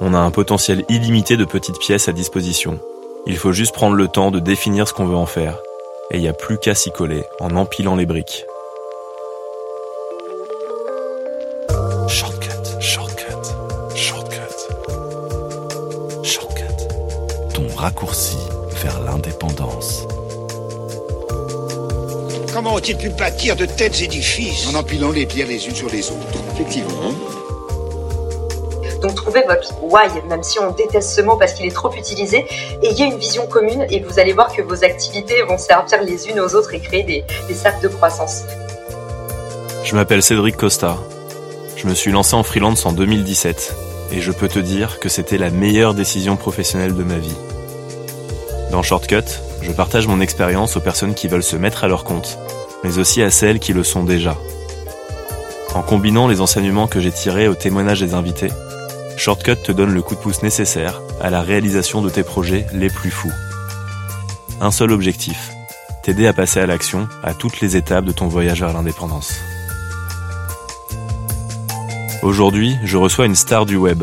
On a un potentiel illimité de petites pièces à disposition. Il faut juste prendre le temps de définir ce qu'on veut en faire. Et il n'y a plus qu'à s'y coller en empilant les briques. Shortcut, shortcut, shortcut. Shortcut. Ton raccourci vers l'indépendance. Comment ont-ils pu bâtir de tels édifices? En empilant les pierres les unes sur les autres. Effectivement. Donc trouvez votre why, même si on déteste ce mot parce qu'il est trop utilisé, ayez une vision commune et vous allez voir que vos activités vont servir les unes aux autres et créer des, des cercles de croissance. Je m'appelle Cédric Costa. Je me suis lancé en freelance en 2017 et je peux te dire que c'était la meilleure décision professionnelle de ma vie. Dans Shortcut, je partage mon expérience aux personnes qui veulent se mettre à leur compte, mais aussi à celles qui le sont déjà. En combinant les enseignements que j'ai tirés au témoignage des invités, Shortcut te donne le coup de pouce nécessaire à la réalisation de tes projets les plus fous. Un seul objectif, t'aider à passer à l'action à toutes les étapes de ton voyage vers l'indépendance. Aujourd'hui, je reçois une star du web.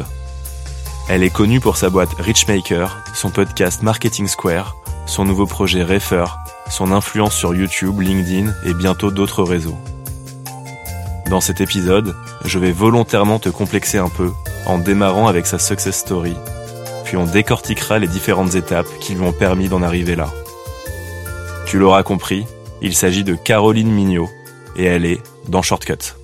Elle est connue pour sa boîte Richmaker, son podcast Marketing Square, son nouveau projet Refer, son influence sur YouTube, LinkedIn et bientôt d'autres réseaux. Dans cet épisode, je vais volontairement te complexer un peu en démarrant avec sa success story, puis on décortiquera les différentes étapes qui lui ont permis d'en arriver là. Tu l'auras compris, il s'agit de Caroline Mignot, et elle est dans Shortcut.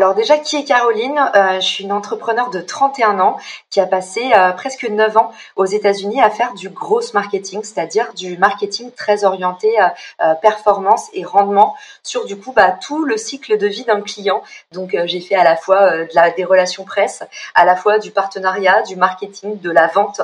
Alors déjà, qui est Caroline? Euh, Je suis une entrepreneur de 31 ans qui a passé euh, presque 9 ans aux États-Unis à faire du gros marketing, c'est-à-dire du marketing très orienté euh, euh, performance et rendement sur du coup bah, tout le cycle de vie d'un client. Donc j'ai fait à la fois des relations presse, à la fois du partenariat, du marketing, de la vente,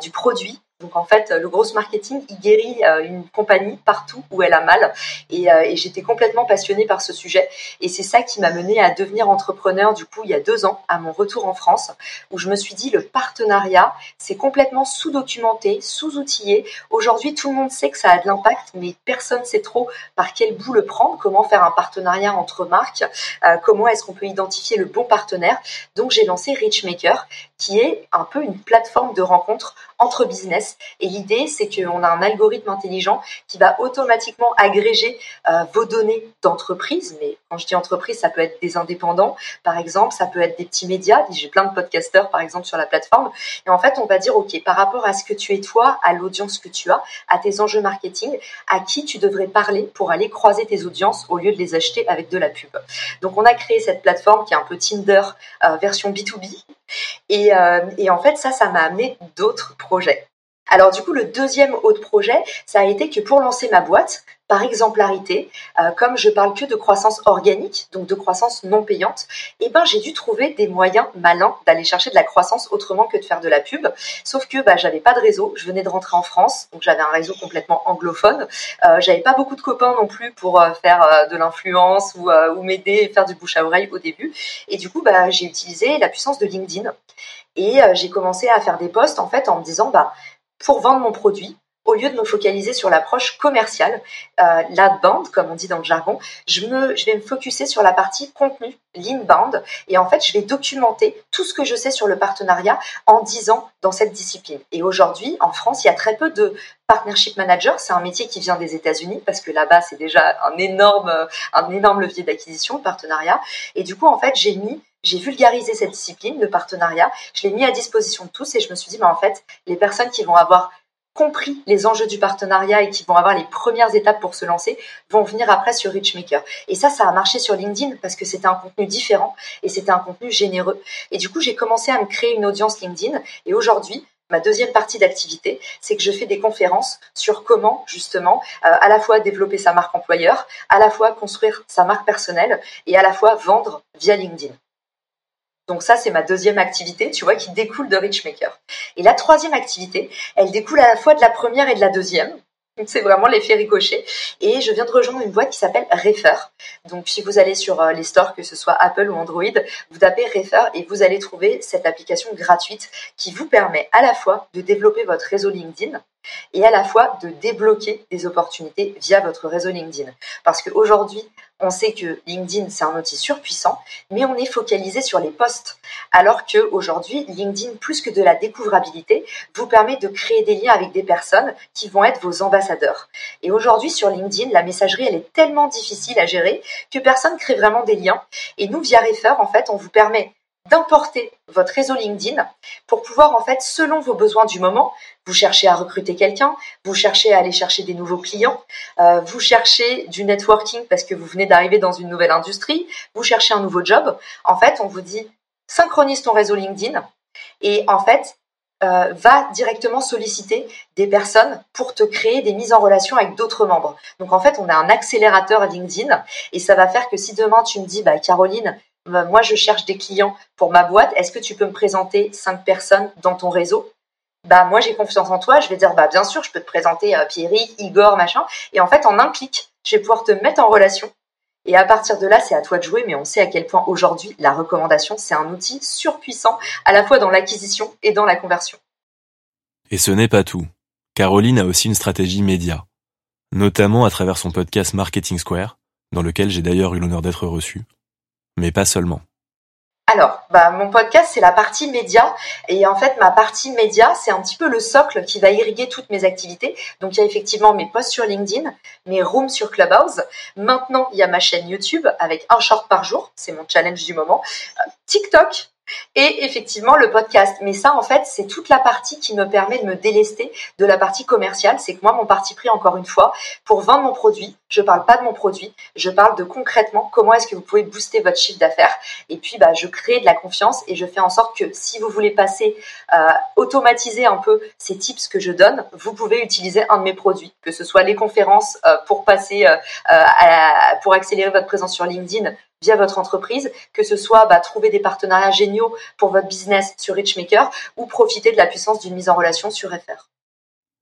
du produit. Donc en fait, le gros marketing, il guérit euh, une compagnie partout où elle a mal. Et, euh, et j'étais complètement passionnée par ce sujet. Et c'est ça qui m'a menée à devenir entrepreneur, du coup, il y a deux ans, à mon retour en France, où je me suis dit, le partenariat, c'est complètement sous-documenté, sous-outillé. Aujourd'hui, tout le monde sait que ça a de l'impact, mais personne ne sait trop par quel bout le prendre, comment faire un partenariat entre marques, euh, comment est-ce qu'on peut identifier le bon partenaire. Donc j'ai lancé Richmaker, qui est un peu une plateforme de rencontre entre business. Et l'idée, c'est qu'on a un algorithme intelligent qui va automatiquement agréger euh, vos données d'entreprise. Mais quand je dis entreprise, ça peut être des indépendants, par exemple, ça peut être des petits médias. J'ai plein de podcasteurs, par exemple, sur la plateforme. Et en fait, on va dire, OK, par rapport à ce que tu es toi, à l'audience que tu as, à tes enjeux marketing, à qui tu devrais parler pour aller croiser tes audiences au lieu de les acheter avec de la pub. Donc, on a créé cette plateforme qui est un peu Tinder euh, version B2B. Et, euh, et en fait, ça, ça m'a amené d'autres projets. Alors du coup, le deuxième autre projet, ça a été que pour lancer ma boîte, par exemplarité, euh, comme je parle que de croissance organique, donc de croissance non payante, eh ben j'ai dû trouver des moyens malins d'aller chercher de la croissance autrement que de faire de la pub. Sauf que bah, j'avais pas de réseau, je venais de rentrer en France, donc j'avais un réseau complètement anglophone. Euh, j'avais pas beaucoup de copains non plus pour euh, faire de l'influence ou, m'aider et faire du bouche à oreille au début. Et du coup, bah, j'ai utilisé la puissance de LinkedIn et j'ai commencé à faire des posts en fait en me disant bah pour vendre mon produit, au lieu de me focaliser sur l'approche commerciale, euh, l'outbound, comme on dit dans le jargon, je, me, je vais me focuser sur la partie contenu, l'inbound, et en fait, je vais documenter tout ce que je sais sur le partenariat en 10 ans dans cette discipline. Et aujourd'hui, en France, il y a très peu de partnership manager, c'est un métier qui vient des États-Unis parce que là-bas, c'est déjà un énorme, un énorme levier d'acquisition, partenariat. Et du coup, en fait, j'ai mis j'ai vulgarisé cette discipline, le partenariat, je l'ai mis à disposition de tous et je me suis dit, mais en fait, les personnes qui vont avoir compris les enjeux du partenariat et qui vont avoir les premières étapes pour se lancer vont venir après sur Richmaker. Et ça, ça a marché sur LinkedIn parce que c'était un contenu différent et c'était un contenu généreux. Et du coup, j'ai commencé à me créer une audience LinkedIn et aujourd'hui, ma deuxième partie d'activité, c'est que je fais des conférences sur comment justement euh, à la fois développer sa marque employeur, à la fois construire sa marque personnelle et à la fois vendre via LinkedIn. Donc ça, c'est ma deuxième activité, tu vois, qui découle de Richmaker. Et la troisième activité, elle découle à la fois de la première et de la deuxième. C'est vraiment l'effet ricochet. Et je viens de rejoindre une boîte qui s'appelle Refer. Donc, si vous allez sur euh, les stores, que ce soit Apple ou Android, vous tapez Refer et vous allez trouver cette application gratuite qui vous permet à la fois de développer votre réseau LinkedIn et à la fois de débloquer des opportunités via votre réseau LinkedIn. Parce qu'aujourd'hui, on sait que LinkedIn, c'est un outil surpuissant, mais on est focalisé sur les posts. Alors qu'aujourd'hui, LinkedIn, plus que de la découvrabilité, vous permet de créer des liens avec des personnes qui vont être vos ambassadeurs. Et aujourd'hui, sur LinkedIn, la messagerie, elle est tellement difficile à gérer que personne crée vraiment des liens. Et nous, via Refer, en fait, on vous permet d'importer votre réseau LinkedIn pour pouvoir en fait, selon vos besoins du moment, vous cherchez à recruter quelqu'un, vous cherchez à aller chercher des nouveaux clients, euh, vous cherchez du networking parce que vous venez d'arriver dans une nouvelle industrie, vous cherchez un nouveau job. En fait, on vous dit synchronise ton réseau LinkedIn et en fait euh, va directement solliciter des personnes pour te créer des mises en relation avec d'autres membres. Donc en fait, on a un accélérateur LinkedIn et ça va faire que si demain tu me dis, bah Caroline, bah, moi je cherche des clients pour ma boîte, est-ce que tu peux me présenter cinq personnes dans ton réseau? Bah moi j'ai confiance en toi, je vais dire bah bien sûr je peux te présenter euh, Pierrick, Igor, machin, et en fait en un clic je vais pouvoir te mettre en relation. Et à partir de là, c'est à toi de jouer, mais on sait à quel point aujourd'hui la recommandation c'est un outil surpuissant à la fois dans l'acquisition et dans la conversion. Et ce n'est pas tout. Caroline a aussi une stratégie média, notamment à travers son podcast Marketing Square, dans lequel j'ai d'ailleurs eu l'honneur d'être reçu mais pas seulement. Alors, bah, mon podcast, c'est la partie média. Et en fait, ma partie média, c'est un petit peu le socle qui va irriguer toutes mes activités. Donc, il y a effectivement mes posts sur LinkedIn, mes rooms sur Clubhouse. Maintenant, il y a ma chaîne YouTube avec un short par jour. C'est mon challenge du moment. Euh, TikTok, et effectivement le podcast. Mais ça, en fait, c'est toute la partie qui me permet de me délester de la partie commerciale. C'est que moi, mon parti pris, encore une fois, pour vendre mon produit, je parle pas de mon produit, je parle de concrètement comment est-ce que vous pouvez booster votre chiffre d'affaires. Et puis, bah, je crée de la confiance et je fais en sorte que si vous voulez passer, euh, automatiser un peu ces tips que je donne, vous pouvez utiliser un de mes produits, que ce soit les conférences euh, pour passer, euh, pour accélérer votre présence sur LinkedIn via votre entreprise, que ce soit bah, trouver des partenariats géniaux pour votre business sur Richmaker ou profiter de la puissance d'une mise en relation sur FR.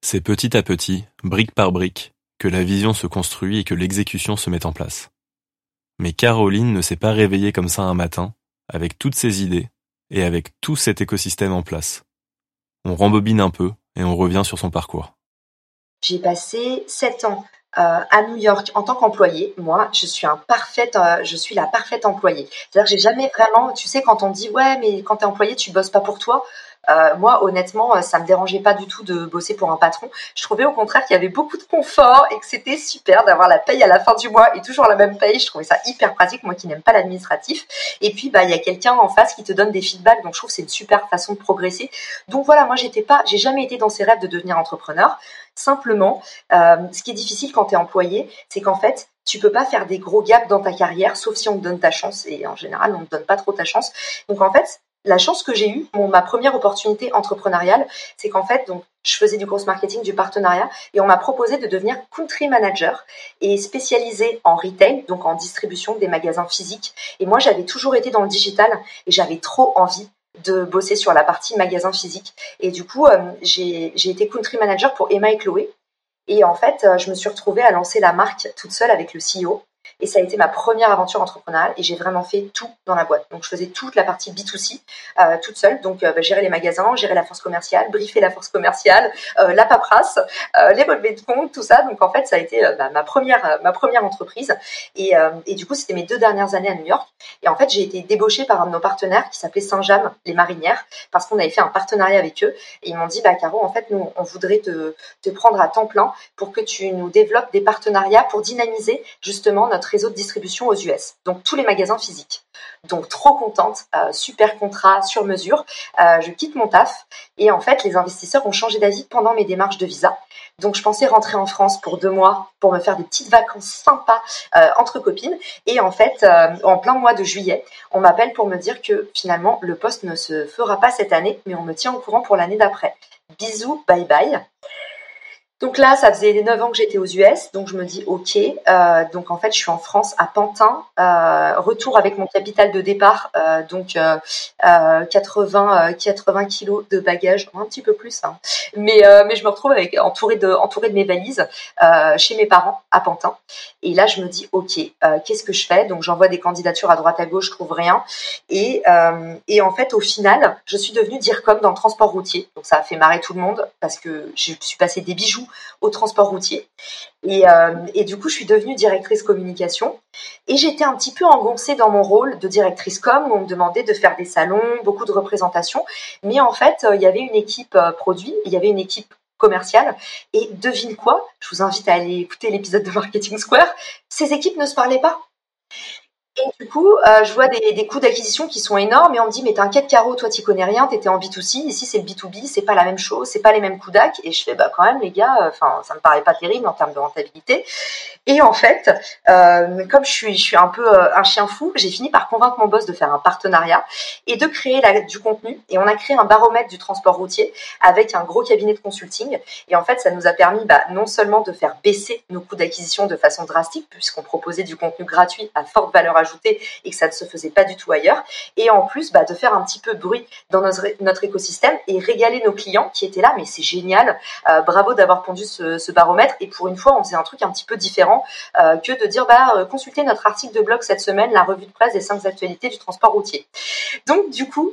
C'est petit à petit, brique par brique, que la vision se construit et que l'exécution se met en place. Mais Caroline ne s'est pas réveillée comme ça un matin, avec toutes ses idées et avec tout cet écosystème en place. On rembobine un peu et on revient sur son parcours. J'ai passé sept ans euh, à New York en tant qu'employé, moi, je suis un parfait, euh, je suis la parfaite employée. C'est-à-dire que j'ai jamais vraiment, tu sais, quand on dit ouais, mais quand t'es employé, tu bosses pas pour toi. Euh, moi, honnêtement, euh, ça me dérangeait pas du tout de bosser pour un patron. Je trouvais au contraire qu'il y avait beaucoup de confort et que c'était super d'avoir la paye à la fin du mois et toujours la même paye. Je trouvais ça hyper pratique, moi qui n'aime pas l'administratif. Et puis, bah, il y a quelqu'un en face qui te donne des feedbacks, donc je trouve que c'est une super façon de progresser. Donc voilà, moi j'étais pas, j'ai jamais été dans ces rêves de devenir entrepreneur. Simplement, euh, ce qui est difficile quand tu es employé, c'est qu'en fait, tu peux pas faire des gros gaps dans ta carrière, sauf si on te donne ta chance. Et en général, on ne te donne pas trop ta chance. Donc en fait, la chance que j'ai eue, ma première opportunité entrepreneuriale, c'est qu'en fait, donc, je faisais du cross marketing, du partenariat, et on m'a proposé de devenir country manager et spécialisé en retail, donc en distribution des magasins physiques. Et moi, j'avais toujours été dans le digital et j'avais trop envie de bosser sur la partie magasin physique. Et du coup, euh, j'ai été country manager pour Emma et Chloé. Et en fait, euh, je me suis retrouvée à lancer la marque toute seule avec le CEO. Et ça a été ma première aventure entrepreneuriale et j'ai vraiment fait tout dans la boîte. Donc je faisais toute la partie B2C euh, toute seule. Donc euh, bah, gérer les magasins, gérer la force commerciale, briefer la force commerciale, euh, la paperasse, les relevés de compte, tout ça. Donc en fait ça a été bah, ma première ma première entreprise. Et, et du coup c'était mes deux dernières années à New York. Et en fait j'ai été débauchée par un de nos partenaires qui s'appelait Saint-James, les marinières, parce qu'on avait fait un partenariat avec eux. Et ils m'ont dit bah Caro en fait nous on voudrait te, te prendre à temps plein pour que tu nous développes des partenariats pour dynamiser justement notre réseau de distribution aux US, donc tous les magasins physiques. Donc trop contente, euh, super contrat sur mesure. Euh, je quitte mon taf et en fait les investisseurs ont changé d'avis pendant mes démarches de visa. Donc je pensais rentrer en France pour deux mois pour me faire des petites vacances sympas euh, entre copines. Et en fait, en plein mois de juillet, on m'appelle pour me dire que finalement le poste ne se fera pas cette année, mais on me tient au courant pour l'année d'après. Bisous, bye bye. Donc là, ça faisait 9 ans que j'étais aux US, donc je me dis ok. Euh, donc en fait, je suis en France, à Pantin, euh, retour avec mon capital de départ, euh, donc 80 80 kilos de bagages, un petit peu plus, hein. mais mais je me retrouve avec entourée de entourée de mes valises chez mes parents à Pantin. Et là, je me dis ok, qu'est-ce que je fais? Donc j'envoie des candidatures à droite à gauche, je trouve rien. Et et en fait, au final, je suis devenue dire comme dans le transport routier. Donc ça a fait marrer tout le monde parce que je suis passée des bijoux au transport routier. Euh, et, du coup, je suis devenue directrice communication. Et j'étais un petit peu engoncée dans mon rôle de directrice com, où on me demandait de faire des salons, beaucoup de représentations. Mais en fait, euh, il y avait une équipe euh, produit, il y avait une équipe commerciale. Et devine quoi? Je vous invite à aller écouter l'épisode de Marketing Square. Ces équipes ne se parlaient pas. Et du coup, euh, je vois des, coûts d'acquisition qui sont énormes et on me dit mais t'inquiète Caro, toi tu connais rien, t'étais en B2C, ici c'est le B2B, c'est pas la même chose, c'est pas les mêmes coûts d'acc et je fais bah quand même les gars, euh, enfin ça me paraît pas terrible en termes de rentabilité. Et en fait, euh, comme je suis, je suis un peu un chien fou, j'ai fini par convaincre mon boss de faire un partenariat et de créer du contenu. Et on a créé un baromètre du transport routier avec un gros cabinet de consulting. Et en fait, ça nous a permis bah, non seulement de faire baisser nos coûts d'acquisition de façon drastique, puisqu'on proposait du contenu gratuit à forte valeur ajoutée et que ça ne se faisait pas du tout ailleurs, et en plus bah, de faire un petit peu bruit dans notre, écosystème et régaler nos clients qui étaient là. Mais c'est génial, euh, bravo d'avoir pondu ce, baromètre. Et pour une fois, on faisait un truc un petit peu différent euh, que de dire bah euh, consultez notre article de blog cette semaine, la revue de presse des cinq actualités du transport routier. Donc du coup,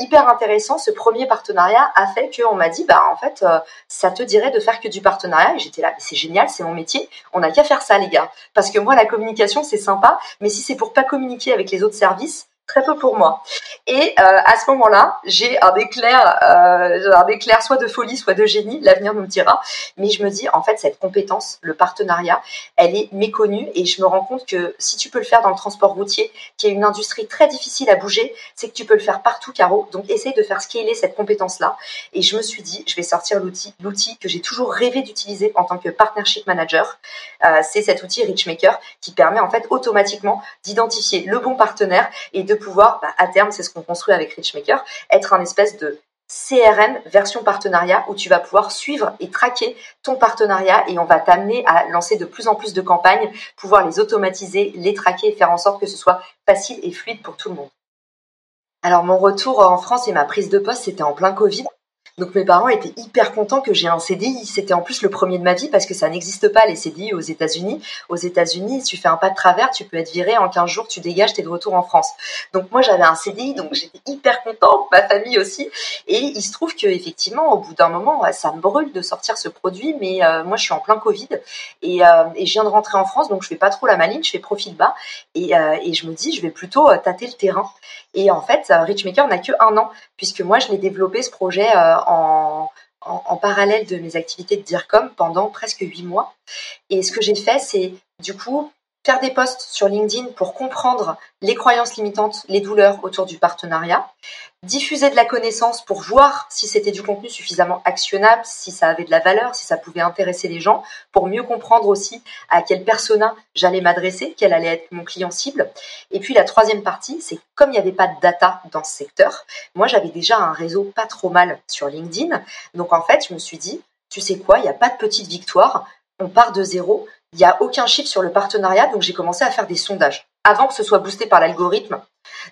hyper intéressant, ce premier partenariat a fait qu'on m'a dit bah en fait ça te dirait de faire que du partenariat et j'étais là c'est génial, c'est mon métier, on n'a qu'à faire ça les gars parce que moi la communication c'est sympa, mais si c'est pour pas communiquer avec les autres services, très peu pour moi. Et euh, à ce moment-là, j'ai un éclair, euh, un éclair soit de folie, soit de génie. L'avenir nous le dira. Mais je me dis, en fait, cette compétence, le partenariat, elle est méconnue. Et je me rends compte que si tu peux le faire dans le transport routier, qui est une industrie très difficile à bouger, c'est que tu peux le faire partout, Caro. Donc, essaye de faire scaler cette compétence-là. Et je me suis dit, je vais sortir l'outil, l'outil que j'ai toujours rêvé d'utiliser en tant que partnership manager. Euh, c'est cet outil Richmaker qui permet en fait automatiquement d'identifier le bon partenaire et de pouvoir, bah, à terme, c'est ce qu'on construit avec Richmaker, être un espèce de CRM version partenariat où tu vas pouvoir suivre et traquer ton partenariat et on va t'amener à lancer de plus en plus de campagnes, pouvoir les automatiser, les traquer et faire en sorte que ce soit facile et fluide pour tout le monde. Alors mon retour en France et ma prise de poste, c'était en plein Covid. Donc mes parents étaient hyper contents que j'ai un CDI. C'était en plus le premier de ma vie parce que ça n'existe pas les CDI aux États-Unis. Aux États-Unis, tu fais un pas de travers, tu peux être viré en 15 jours, tu dégages, t'es de retour en France. Donc moi j'avais un CDI, donc j'étais hyper contente, ma famille aussi. Et il se trouve que effectivement, au bout d'un moment, ça me brûle de sortir ce produit, mais euh, moi je suis en plein Covid et, euh, et, je viens de rentrer en France, donc je fais pas trop la maline, je fais profil bas et, euh, et je me dis je vais plutôt tâter le terrain. Et en fait, Richmaker n'a que un an puisque moi je l'ai développé ce projet en, en, parallèle de mes activités de DIRCOM pendant presque huit mois. Et ce que j'ai fait, c'est du coup faire des posts sur LinkedIn pour comprendre les croyances limitantes, les douleurs autour du partenariat, diffuser de la connaissance pour voir si c'était du contenu suffisamment actionnable, si ça avait de la valeur, si ça pouvait intéresser les gens, pour mieux comprendre aussi à quel persona j'allais m'adresser, quel allait être mon client cible. Et puis la troisième partie, c'est comme il n'y avait pas de data dans ce secteur, moi j'avais déjà un réseau pas trop mal sur LinkedIn. Donc en fait, je me suis dit, tu sais quoi, il n'y a pas de petite victoire, on part de zéro, il n'y a aucun chiffre sur le partenariat, donc j'ai commencé à faire des sondages avant que ce soit boosté par l'algorithme.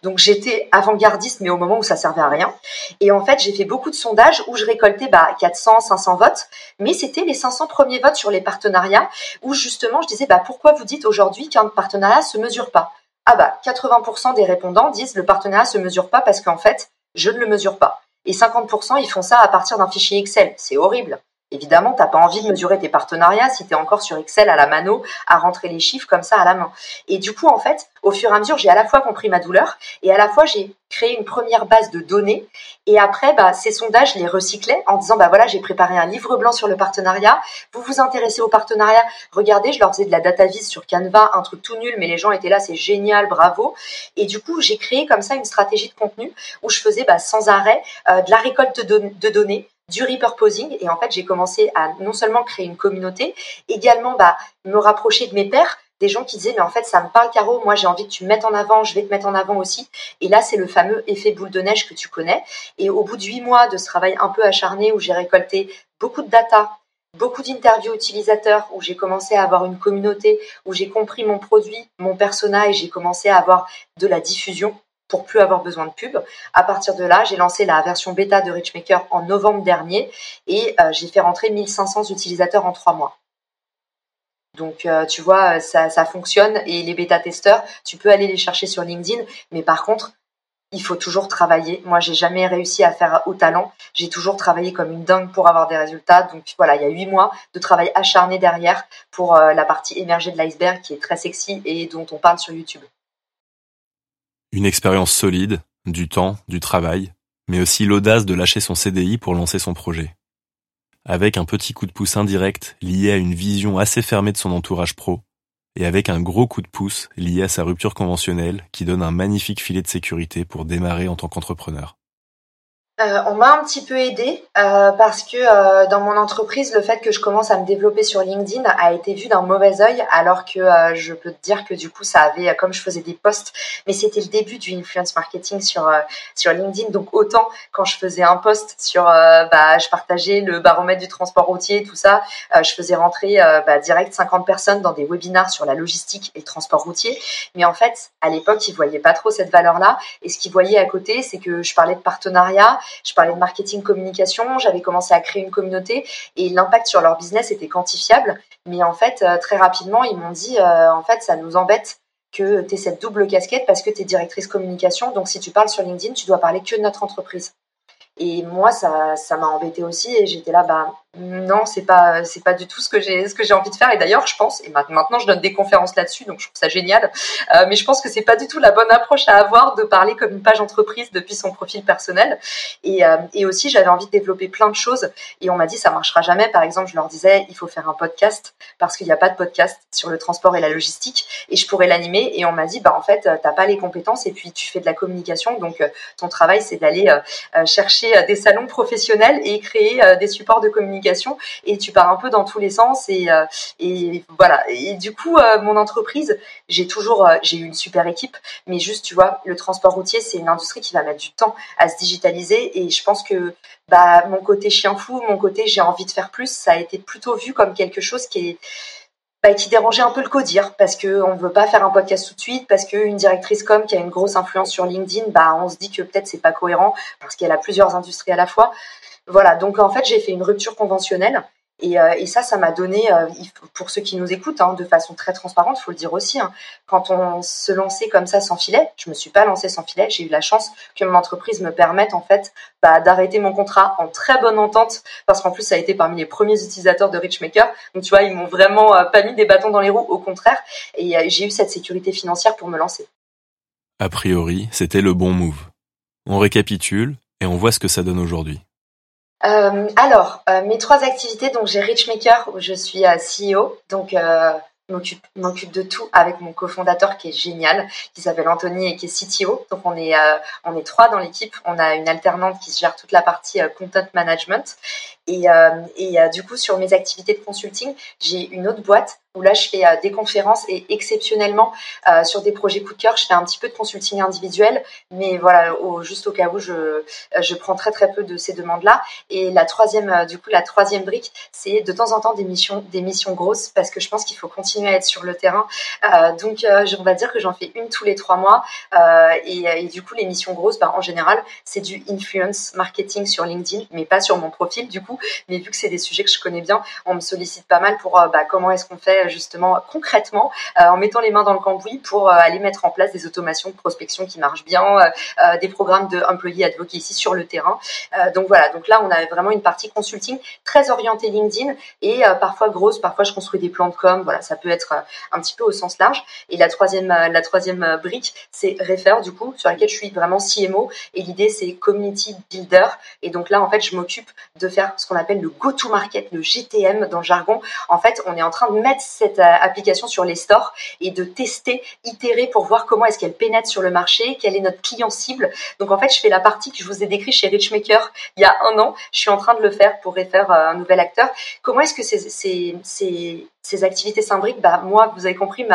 Donc j'étais avant-gardiste, mais au moment où ça servait à rien. Et en fait, j'ai fait beaucoup de sondages où je récoltais bah, 400, 500 votes, mais c'était les 500 premiers votes sur les partenariats où justement je disais bah, pourquoi vous dites aujourd'hui qu'un partenariat se mesure pas? Ah bah 80% des répondants disent le partenariat se mesure pas parce qu'en fait je ne le mesure pas. Et 50% ils font ça à partir d'un fichier Excel. C'est horrible. Évidemment, t'as pas envie de mesurer tes partenariats si tu es encore sur Excel à la mano, à rentrer les chiffres comme ça à la main. Et du coup, en fait, au fur et à mesure, j'ai à la fois compris ma douleur et à la fois j'ai créé une première base de données. Et après, bah, ces sondages, je les recyclais en disant, bah voilà, j'ai préparé un livre blanc sur le partenariat. Vous vous intéressez au partenariat? Regardez, je leur faisais de la data vis sur Canva, un truc tout nul, mais les gens étaient là, c'est génial, bravo. Et du coup, j'ai créé comme ça une stratégie de contenu où je faisais bah, sans arrêt euh, de la récolte de données du repurposing et en fait j'ai commencé à non seulement créer une communauté, également bah, me rapprocher de mes pairs, des gens qui disaient mais en fait ça me parle Caro, moi j'ai envie que tu me mettes en avant, je vais te mettre en avant aussi. Et là c'est le fameux effet boule de neige que tu connais. Et au bout de huit mois de ce travail un peu acharné où j'ai récolté beaucoup de data, beaucoup d'interviews utilisateurs où j'ai commencé à avoir une communauté, où j'ai compris mon produit, mon persona et j'ai commencé à avoir de la diffusion pour plus avoir besoin de pub. À partir de là, j'ai lancé la version bêta de Richmaker en novembre dernier et euh, j'ai fait rentrer 1500 utilisateurs en trois mois. Donc, euh, tu vois, ça, ça fonctionne et les bêta-testeurs, tu peux aller les chercher sur LinkedIn, mais par contre, il faut toujours travailler. Moi, j'ai jamais réussi à faire au talent. J'ai toujours travaillé comme une dingue pour avoir des résultats. Donc voilà, il y a huit mois de travail acharné derrière pour euh, la partie émergée de l'iceberg qui est très sexy et dont on parle sur YouTube. Une expérience solide, du temps, du travail, mais aussi l'audace de lâcher son CDI pour lancer son projet. Avec un petit coup de pouce indirect lié à une vision assez fermée de son entourage pro, et avec un gros coup de pouce lié à sa rupture conventionnelle qui donne un magnifique filet de sécurité pour démarrer en tant qu'entrepreneur. Euh, on m'a un petit peu aidé euh, parce que euh, dans mon entreprise, le fait que je commence à me développer sur LinkedIn a été vu d'un mauvais œil, alors que je peux te dire que du coup, ça avait, comme je faisais des posts, mais c'était le début du influence marketing sur sur LinkedIn. Donc autant quand je faisais un post sur, bah, je partageais le baromètre du transport routier, tout ça, je faisais rentrer bah, direct 50 personnes dans des webinars sur la logistique et le transport routier. Mais en fait, à l'époque, ils voyaient pas trop cette valeur-là, et ce qu'ils voyaient à côté, c'est que je parlais de partenariat je parlais de marketing communication, j'avais commencé à créer une communauté et l'impact sur leur business était quantifiable. Mais en fait, euh, très rapidement, ils m'ont dit, euh, en fait, ça nous embête que tu aies cette double casquette parce que tu es directrice communication. Donc, si tu parles sur LinkedIn, tu dois parler que de notre entreprise. Et moi, ça, ça m'a embêté aussi et j'étais là, bah, non, c'est pas pas du tout ce que j'ai envie de faire. Et d'ailleurs, je pense et maintenant je donne des conférences là-dessus, donc je trouve ça génial. Euh, mais je pense que c'est pas du tout la bonne approche à avoir de parler comme une page entreprise depuis son profil personnel. Et, euh, et aussi, j'avais envie de développer plein de choses. Et on m'a dit ça marchera jamais. Par exemple, je leur disais il faut faire un podcast parce qu'il n'y a pas de podcast sur le transport et la logistique et je pourrais l'animer. Et on m'a dit bah en fait t'as pas les compétences et puis tu fais de la communication, donc euh, ton travail c'est d'aller chercher des salons professionnels et créer des supports de communication et tu pars un peu dans tous les sens et, euh, voilà. Et du coup, euh, mon entreprise, j'ai toujours, euh, j'ai eu une super équipe, mais juste, tu vois, le transport routier, c'est une industrie qui va mettre du temps à se digitaliser et je pense que bah, mon côté chien fou, mon côté j'ai envie de faire plus, ça a été plutôt vu comme quelque chose qui est bah, dérangeait un peu le codir parce que on veut pas faire un podcast tout de suite parce qu'une directrice com qui a une grosse influence sur LinkedIn bah on se dit que peut-être c'est pas cohérent parce qu'elle a plusieurs industries à la fois voilà, donc en fait, j'ai fait une rupture conventionnelle. Et, euh, ça, ça m'a donné, euh, pour ceux qui nous écoutent, hein, de façon très transparente, faut le dire aussi, hein, quand on se lançait comme ça sans filet, je me suis pas lancée sans filet, j'ai eu la chance que mon entreprise me permette en fait bah, d'arrêter mon contrat en très bonne entente, parce qu'en plus ça a été parmi les premiers utilisateurs de Richmaker, donc tu vois, ils m'ont vraiment euh, pas mis des bâtons dans les roues, au contraire, et j'ai eu cette sécurité financière pour me lancer. A priori, c'était le bon move. On récapitule et on voit ce que ça donne aujourd'hui. Euh, alors, euh, mes trois activités, donc j'ai Richmaker où je suis euh, CEO, donc euh, m'occupe de tout avec mon cofondateur qui est génial, qui s'appelle Anthony et qui est CTO. Donc on est on est trois dans l'équipe. On a une alternante qui gère toute la partie content management et et du coup sur mes activités de consulting, j'ai une autre boîte où là je fais euh, des conférences et exceptionnellement euh, sur des projets coup de cœur, je fais un petit peu de consulting individuel, mais voilà, juste au cas où je, euh, je prends très très peu de ces demandes-là. Et la troisième, du coup, la troisième brique, c'est de temps en temps des missions, des missions grosses parce que je pense qu'il faut continuer à être sur le terrain. donc, on va dire que j'en fais une tous les trois mois. Et, du coup, les missions grosses, bah, en général, c'est du influence marketing sur LinkedIn, mais pas sur mon profil du coup. Mais vu que c'est des sujets que je connais bien, on me sollicite pas mal pour bah, comment est-ce qu'on fait justement concrètement euh, en mettant les mains dans le cambouis pour euh, aller mettre en place des automations de prospection qui marchent bien, euh, des programmes de employee advocacy sur le terrain. donc voilà, donc là on a vraiment une partie consulting très orientée LinkedIn et parfois grosse, parfois je construis des plans de com. Voilà, ça peut être un petit peu au sens large. Et la troisième, la troisième brique, c'est Refer du coup, sur laquelle je suis vraiment CMO. Et l'idée c'est community builder. Et donc là en fait je m'occupe de faire ce qu'on appelle le go-to-market, le GTM dans le jargon. En fait, on est en train de mettre cette euh, application sur les stores et de tester, itérer pour voir comment est-ce qu'elle pénètre sur le marché, quel est notre client cible. Donc en fait, je fais la partie que je vous ai décrite chez Richmaker il y a un an. Je suis en train de le faire pour refaire euh, un nouvel acteur. Comment est-ce que ces, activités s'imbriquent? Bah, Moi, vous avez compris,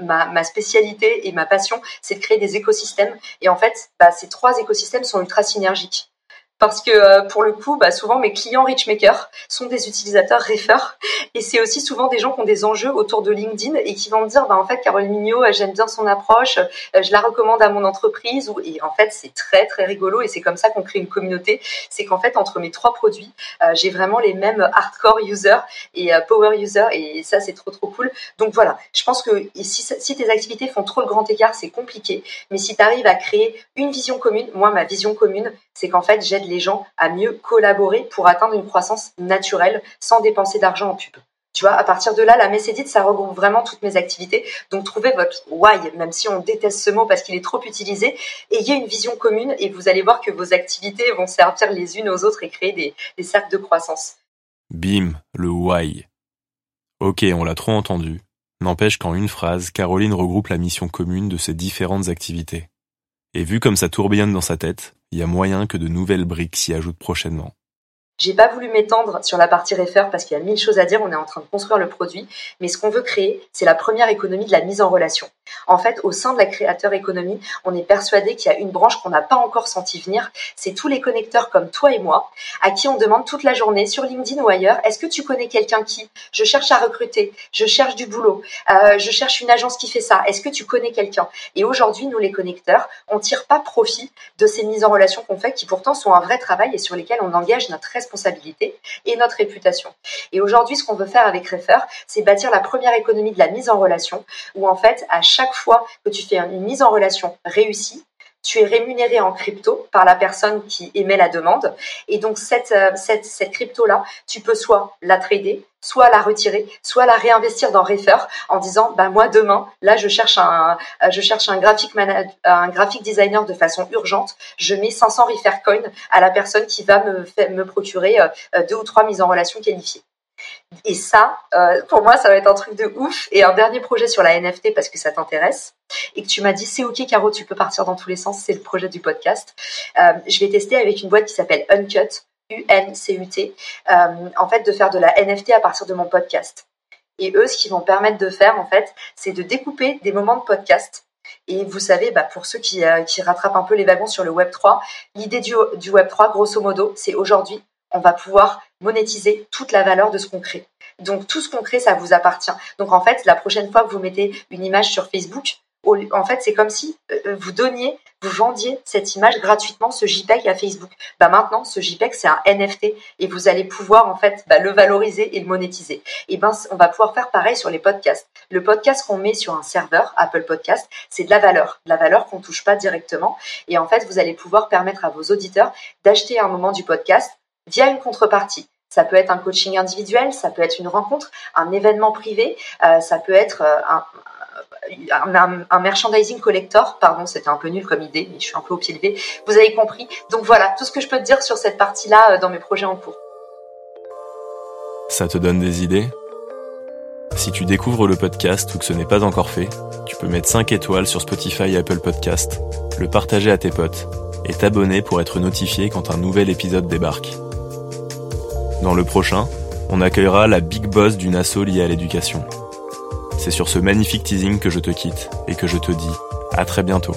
ma spécialité et ma passion, c'est de créer des écosystèmes. Et en fait, bah, ces trois écosystèmes sont ultra synergiques. Parce que euh, pour le coup, bah, souvent mes clients Richmaker sont des utilisateurs Refer et c'est aussi souvent des gens qui ont des enjeux autour de LinkedIn et qui vont me dire, bah, en fait, Carole Mignot, euh, j'aime bien son approche, euh, je la recommande à mon entreprise. Et en fait, c'est très très rigolo et c'est comme ça qu'on crée une communauté. C'est qu'en fait, entre mes trois produits, j'ai vraiment les mêmes hardcore users et power users et ça, c'est trop trop cool. Donc voilà, je pense que si, si tes activités font trop le grand écart, c'est compliqué. Mais si tu arrives à créer une vision commune, moi, ma vision commune, c'est qu'en fait, j'aide les gens à mieux collaborer pour atteindre une croissance naturelle sans dépenser d'argent en pub. Tu vois, à partir de là, la Messédite, ça regroupe vraiment toutes mes activités. Donc, trouvez votre why, même si on déteste ce mot parce qu'il est trop utilisé. Ayez une vision commune et vous allez voir que vos activités vont servir les unes aux autres et créer des, des cercles de croissance. Bim, le why. Ok, on l'a trop entendu. N'empêche qu'en une phrase, Caroline regroupe la mission commune de ces différentes activités. Et vu comme ça tourbillonne dans sa tête, il y a moyen que de nouvelles briques s'y ajoutent prochainement. J'ai pas voulu m'étendre sur la partie refer parce qu'il y a mille choses à dire, on est en train de construire le produit, mais ce qu'on veut créer, c'est la première économie de la mise en relation. En fait, au sein de la créateur économie, on est persuadé qu'il y a une branche qu'on n'a pas encore senti venir, c'est tous les connecteurs comme toi et moi, à qui on demande toute la journée sur LinkedIn ou ailleurs, est-ce que tu connais quelqu'un qui Je cherche à recruter, je cherche du boulot, euh, je cherche une agence qui fait ça, est-ce que tu connais quelqu'un? Et aujourd'hui, nous les connecteurs, on tire pas profit de ces mises en relation qu'on fait, qui pourtant sont un vrai travail et sur lesquelles on engage notre responsabilité et notre réputation. Et aujourd'hui, ce qu'on veut faire avec Refer, c'est bâtir la première économie de la mise en relation, où en fait, à chaque fois que tu fais une mise en relation réussie, tu es rémunéré en crypto par la personne qui émet la demande. Et donc, cette, euh, cette, cette crypto-là, tu peux soit la trader, soit la retirer, soit la réinvestir dans Refer en disant, bah, moi, demain, là, je cherche un, euh, je cherche un graphic un graphic designer de façon urgente. Je mets 500 Refer coins à la personne qui va me, me procurer euh, deux ou trois mises en relation qualifiées. Et ça, euh, pour moi, ça va être un truc de ouf. Et un dernier projet sur la NFT parce que ça t'intéresse et que tu m'as dit c'est ok Caro, tu peux partir dans tous les sens. C'est le projet du podcast. Euh, je vais tester avec une boîte qui s'appelle Uncut, U-N-C-U-T, euh, en fait de faire de la NFT à partir de mon podcast. Et eux, ce qu'ils vont permettre de faire en fait, c'est de découper des moments de podcast et vous savez, bah, pour ceux qui, qui, rattrapent un peu les wagons sur le Web 3, l'idée du, du Web 3, grosso modo, c'est aujourd'hui, on va pouvoir monétiser toute la valeur de ce qu'on crée. Donc tout ce qu'on crée, ça vous appartient. Donc en fait, la prochaine fois que vous mettez une image sur Facebook, en fait, c'est comme si euh, vous donniez, vous vendiez cette image gratuitement, ce JPEG à Facebook. Bah maintenant, ce JPEG c'est un NFT et vous allez pouvoir en fait bah, le valoriser et le monétiser. Et ben, on va pouvoir faire pareil sur les podcasts. Le podcast qu'on met sur un serveur Apple Podcast, c'est de la valeur, de la valeur qu'on touche pas directement. Et en fait, vous allez pouvoir permettre à vos auditeurs d'acheter un moment du podcast via une contrepartie. Ça peut être un coaching individuel, ça peut être une rencontre, un événement privé, euh, ça peut être euh, un, merchandising collector. Pardon, c'était un peu nul comme idée, mais je suis un peu au pied levé. Vous avez compris. Donc voilà, tout ce que je peux te dire sur cette partie-là euh, dans mes projets en cours. Ça te donne des idées? Si tu découvres le podcast ou que ce n'est pas encore fait, tu peux mettre 5 étoiles sur Spotify et Apple Podcast, le partager à tes potes et t'abonner pour être notifié quand un nouvel épisode débarque. Dans le prochain, on accueillera la big boss d'une asso liée à l'éducation. C'est sur ce magnifique teasing que je te quitte et que je te dis à très bientôt.